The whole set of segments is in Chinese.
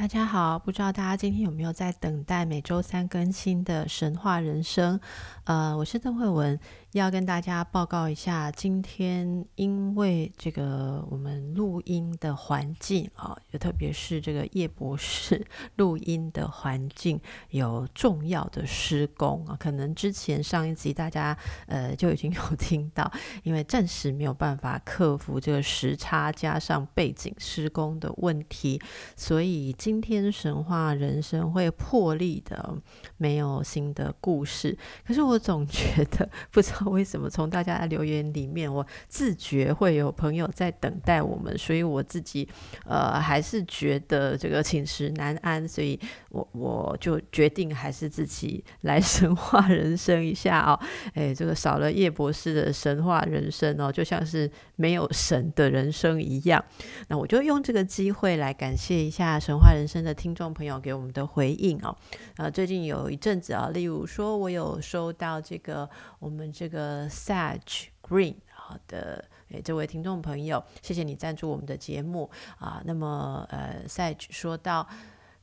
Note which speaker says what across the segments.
Speaker 1: 大家好，不知道大家今天有没有在等待每周三更新的神话人生？呃，我是邓慧文。要跟大家报告一下，今天因为这个我们录音的环境啊，就特别是这个叶博士录音的环境有重要的施工啊，可能之前上一集大家呃就已经有听到，因为暂时没有办法克服这个时差加上背景施工的问题，所以今天神话人生会破例的没有新的故事。可是我总觉得不知道。为什么从大家的留言里面，我自觉会有朋友在等待我们，所以我自己呃还是觉得这个寝食难安，所以我我就决定还是自己 来神话人生一下哦。哎，这个少了叶博士的神话人生哦，就像是没有神的人生一样。那我就用这个机会来感谢一下神话人生的听众朋友给我们的回应哦。呃，最近有一阵子啊，例如说我有收到这个我们这。个，Sage Green 好的，诶，这位听众朋友，谢谢你赞助我们的节目啊。那么，呃，Sage 说到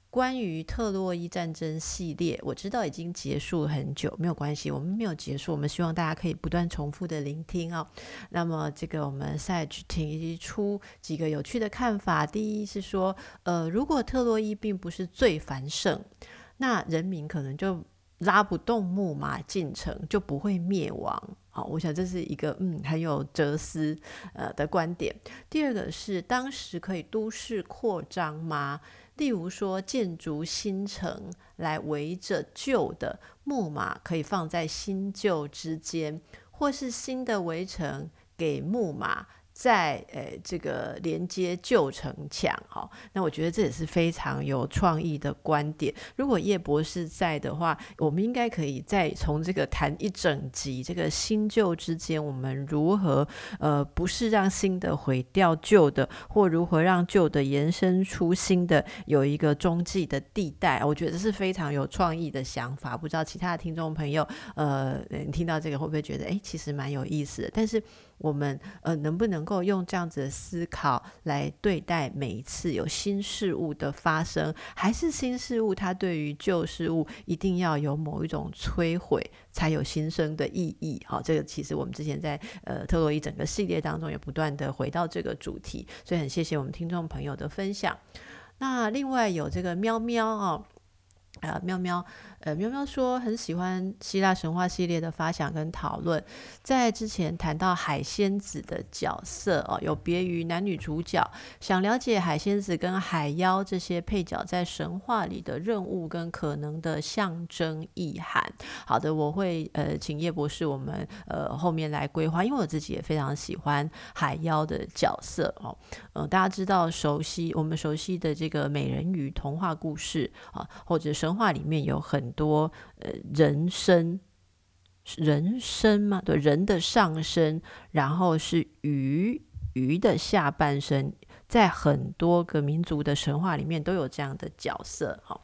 Speaker 1: 关于特洛伊战争系列，我知道已经结束很久，没有关系，我们没有结束，我们希望大家可以不断重复的聆听哦。那么，这个我们 Sage 提出几个有趣的看法，第一是说，呃，如果特洛伊并不是最繁盛，那人民可能就拉不动木马进城，就不会灭亡。好，我想这是一个嗯很有哲思呃的观点。第二个是当时可以都市扩张吗？例如说建筑新城来围着旧的木马，可以放在新旧之间，或是新的围城给木马。在呃这个连接旧城墙，哈，那我觉得这也是非常有创意的观点。如果叶博士在的话，我们应该可以再从这个谈一整集，这个新旧之间，我们如何呃不是让新的毁掉旧的，或如何让旧的延伸出新的，有一个中继的地带。我觉得这是非常有创意的想法。不知道其他的听众朋友，呃，听到这个会不会觉得，哎，其实蛮有意思的？但是。我们呃能不能够用这样子的思考来对待每一次有新事物的发生？还是新事物它对于旧事物一定要有某一种摧毁才有新生的意义？好，这个其实我们之前在呃特洛伊整个系列当中也不断的回到这个主题，所以很谢谢我们听众朋友的分享。那另外有这个喵喵啊。啊，喵喵，呃，喵喵说很喜欢希腊神话系列的发想跟讨论。在之前谈到海仙子的角色哦，有别于男女主角，想了解海仙子跟海妖这些配角在神话里的任务跟可能的象征意涵。好的，我会呃请叶博士我们呃后面来规划，因为我自己也非常喜欢海妖的角色哦。呃，大家知道熟悉我们熟悉的这个美人鱼童话故事啊，或者。神话里面有很多呃人身，人身嘛，对，人的上身，然后是鱼鱼的下半身，在很多个民族的神话里面都有这样的角色哈。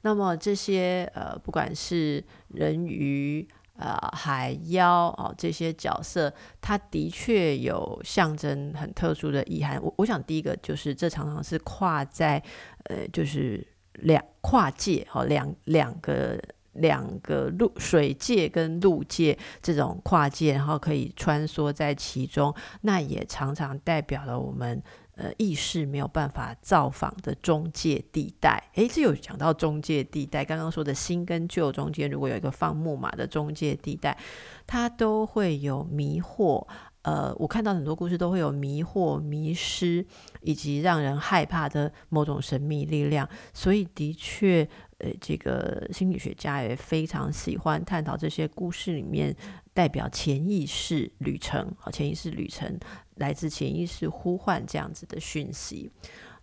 Speaker 1: 那么这些呃，不管是人鱼呃海妖哦这些角色，它的确有象征很特殊的意涵。我我想第一个就是这常常是跨在呃就是。两跨界哈，两两个两个陆水界跟陆界这种跨界，然后可以穿梭在其中，那也常常代表了我们呃意识没有办法造访的中介地带。诶，这有讲到中介地带，刚刚说的新跟旧中间，如果有一个放木马的中介地带，它都会有迷惑。呃，我看到很多故事都会有迷惑、迷失，以及让人害怕的某种神秘力量。所以，的确，呃，这个心理学家也非常喜欢探讨这些故事里面代表潜意识旅程，潜意识旅程来自潜意识呼唤这样子的讯息。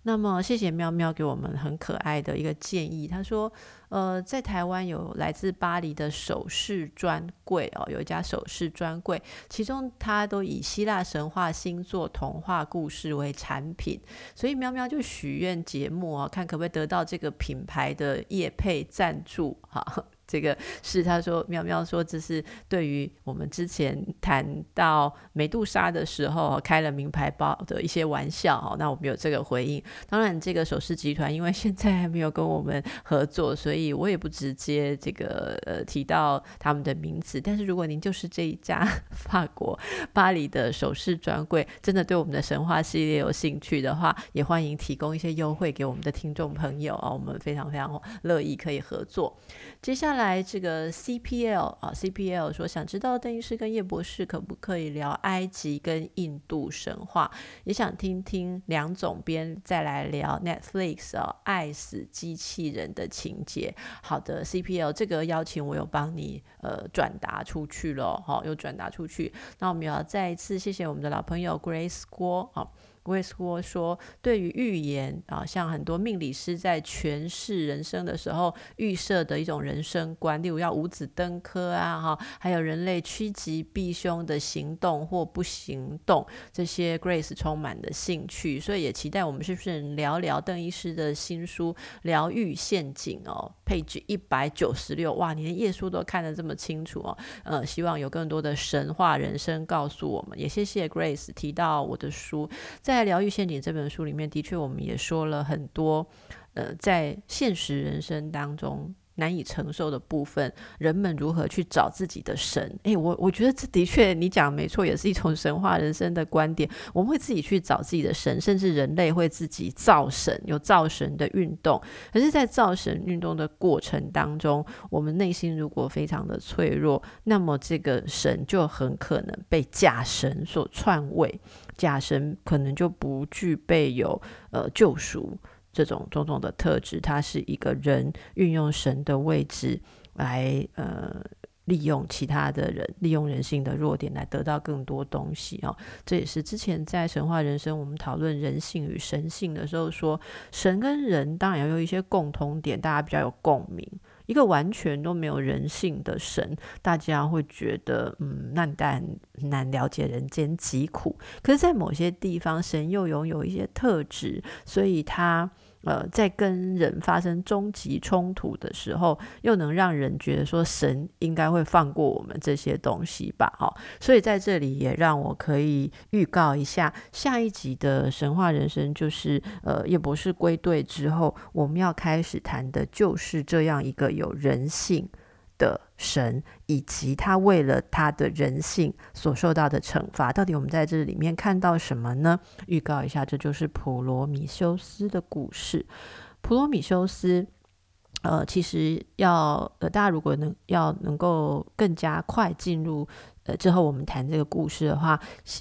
Speaker 1: 那么，谢谢喵喵给我们很可爱的一个建议。他说，呃，在台湾有来自巴黎的首饰专柜哦，有一家首饰专柜，其中他都以希腊神话、星座、童话故事为产品，所以喵喵就许愿节目哦，看可不可以得到这个品牌的业配赞助哈。这个是他说喵喵说这是对于我们之前谈到美杜莎的时候开了名牌包的一些玩笑哈，那我们有这个回应。当然，这个首饰集团因为现在还没有跟我们合作，所以我也不直接这个呃提到他们的名字。但是如果您就是这一家 法国巴黎的首饰专柜，真的对我们的神话系列有兴趣的话，也欢迎提供一些优惠给我们的听众朋友啊，我们非常非常乐意可以合作。接下来来这个 CPL 啊，CPL 说想知道邓医师跟叶博士可不可以聊埃及跟印度神话，也想听听梁总编再来聊 Netflix 啊，爱死机器人的情节。好的，CPL 这个邀请我有帮你呃转达出去了，好，又转达出去。那我们要再一次谢谢我们的老朋友 Grace 郭啊。斯郭说：“对于预言啊，像很多命理师在诠释人生的时候预设的一种人生观，例如要五子登科啊，哈，还有人类趋吉避凶的行动或不行动，这些 Grace 充满的兴趣，所以也期待我们是不是聊聊邓医师的新书《疗愈陷阱》哦，Page 一百九十六，哇，你连页数都看得这么清楚哦，呃，希望有更多的神话人生告诉我们，也谢谢 Grace 提到我的书在。”在《疗愈陷阱》这本书里面，的确我们也说了很多，呃，在现实人生当中难以承受的部分，人们如何去找自己的神？诶，我我觉得这的确你讲没错，也是一种神话人生的观点。我们会自己去找自己的神，甚至人类会自己造神，有造神的运动。可是，在造神运动的过程当中，我们内心如果非常的脆弱，那么这个神就很可能被假神所篡位。假神可能就不具备有呃救赎这种种种的特质，他是一个人运用神的位置来呃利用其他的人，利用人性的弱点来得到更多东西哦。这也是之前在神话人生我们讨论人性与神性的时候说，神跟人当然要有一些共通点，大家比较有共鸣。一个完全都没有人性的神，大家会觉得，嗯，那但难了解人间疾苦。可是，在某些地方，神又拥有一些特质，所以他。呃，在跟人发生终极冲突的时候，又能让人觉得说神应该会放过我们这些东西吧？哈，所以在这里也让我可以预告一下下一集的神话人生，就是呃叶博士归队之后，我们要开始谈的就是这样一个有人性的神，以及他为了他的人性所受到的惩罚，到底我们在这里面看到什么呢？预告一下，这就是普罗米修斯的故事。普罗米修斯，呃，其实要呃，大家如果能要能够更加快进入。呃，之后我们谈这个故事的话，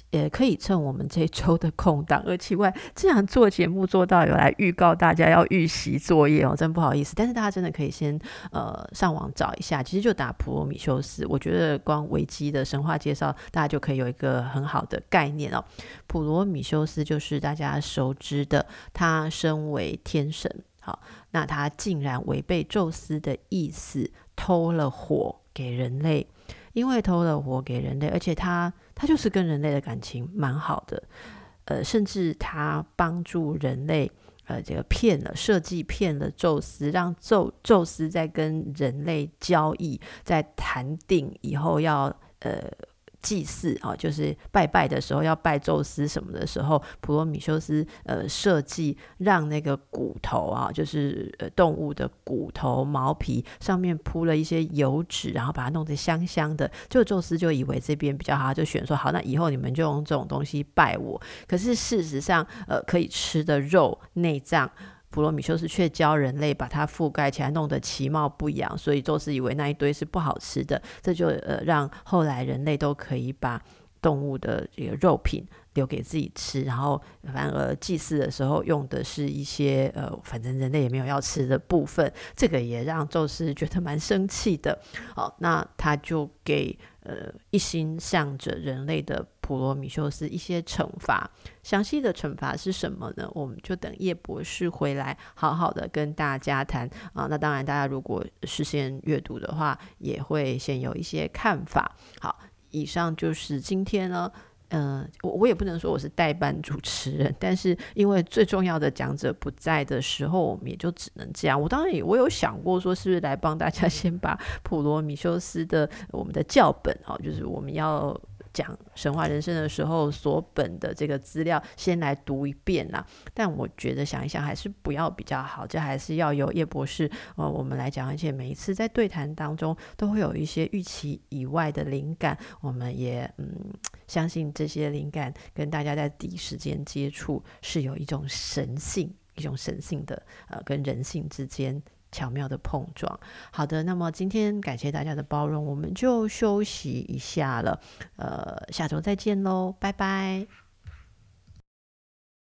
Speaker 1: 也可以趁我们这周的空档。而奇怪，这样做节目做到有来预告大家要预习作业哦，真不好意思。但是大家真的可以先呃上网找一下，其实就打普罗米修斯，我觉得光维基的神话介绍，大家就可以有一个很好的概念哦。普罗米修斯就是大家熟知的，他身为天神，好，那他竟然违背宙斯的意思，偷了火给人类。因为偷了火给人类，而且他他就是跟人类的感情蛮好的，呃，甚至他帮助人类，呃，这个骗了设计骗了宙斯，让宙宙斯在跟人类交易，在谈定以后要呃。祭祀啊，就是拜拜的时候要拜宙斯什么的时候，普罗米修斯呃设计让那个骨头啊，就是呃动物的骨头毛皮上面铺了一些油脂，然后把它弄得香香的。就宙斯就以为这边比较好，就选说好，那以后你们就用这种东西拜我。可是事实上，呃，可以吃的肉内脏。普罗米修斯却教人类把它覆盖起来，弄得其貌不扬，所以宙斯以为那一堆是不好吃的，这就呃让后来人类都可以把动物的这个肉品留给自己吃，然后反而祭祀的时候用的是一些呃，反正人类也没有要吃的部分，这个也让宙斯觉得蛮生气的。好，那他就给呃一心向着人类的。普罗米修斯一些惩罚，详细的惩罚是什么呢？我们就等叶博士回来，好好的跟大家谈啊。那当然，大家如果事先阅读的话，也会先有一些看法。好，以上就是今天呢、呃，我我也不能说我是代班主持人，但是因为最重要的讲者不在的时候，我们也就只能这样。我当然也我有想过说，是不是来帮大家 先把普罗米修斯的我们的教本哦，就是我们要。讲神话人生的时候，所本的这个资料先来读一遍啦。但我觉得想一想，还是不要比较好。这还是要由叶博士呃，我们来讲。而且每一次在对谈当中，都会有一些预期以外的灵感。我们也嗯，相信这些灵感跟大家在第一时间接触，是有一种神性，一种神性的呃，跟人性之间。巧妙的碰撞。好的，那么今天感谢大家的包容，我们就休息一下了。呃，下周再见喽，拜拜。